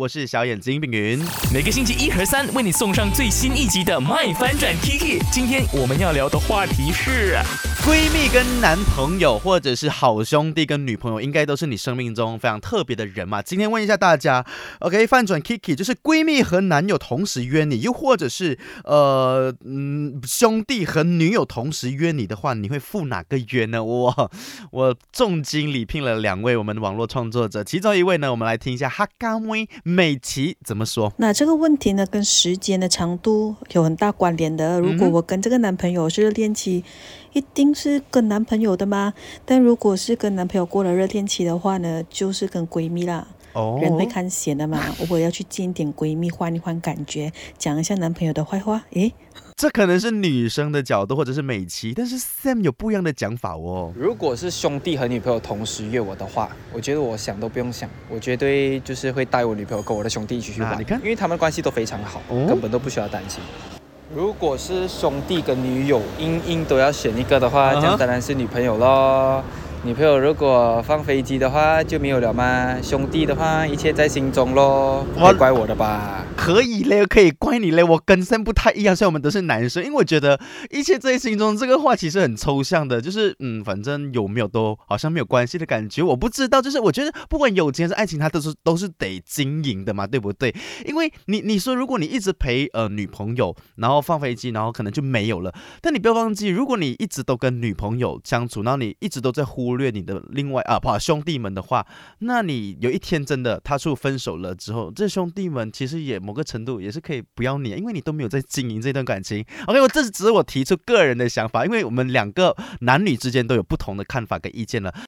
我是小眼睛饼云。每个星期一和三为你送上最新一集的《麦翻转 Kiki》。今天我们要聊的话题是。闺蜜跟男朋友，或者是好兄弟跟女朋友，应该都是你生命中非常特别的人嘛。今天问一下大家，OK，翻转 Kiki，就是闺蜜和男友同时约你，又或者是呃嗯兄弟和女友同时约你的话，你会赴哪个约呢？我我重金礼聘了两位我们的网络创作者，其中一位呢，我们来听一下哈嘎威美琪怎么说。那这个问题呢，跟时间的长度有很大关联的。如果我跟这个男朋友是热恋期。一定是跟男朋友的吗？但如果是跟男朋友过了热恋期的话呢，就是跟闺蜜啦。哦，人会看闲的嘛，我要去见点闺蜜，换一换感觉，讲一下男朋友的坏话。诶，这可能是女生的角度，或者是美琪，但是 Sam 有不一样的讲法哦。如果是兄弟和女朋友同时约我的话，我觉得我想都不用想，我绝对就是会带我女朋友跟我的兄弟一起去玩。你看，因为他们关系都非常好，根本都不需要担心。如果是兄弟跟女友，硬硬都要选一个的话，这样当然是女朋友喽。女朋友如果放飞机的话就没有了吗？兄弟的话一切在心中喽，别怪我的吧？可以嘞，可以怪你嘞。我跟森不太一样，虽然我们都是男生，因为我觉得一切在心中这个话其实很抽象的，就是嗯，反正有没有都好像没有关系的感觉。我不知道，就是我觉得不管友情还是爱情，它都是都是得经营的嘛，对不对？因为你你说如果你一直陪呃女朋友，然后放飞机，然后可能就没有了。但你不要忘记，如果你一直都跟女朋友相处，然后你一直都在忽。略你的另外啊，不兄弟们的话，那你有一天真的他说分手了之后，这兄弟们其实也某个程度也是可以不要你，因为你都没有在经营这段感情。OK，我这只是我提出个人的想法，因为我们两个男女之间都有不同的看法跟意见了。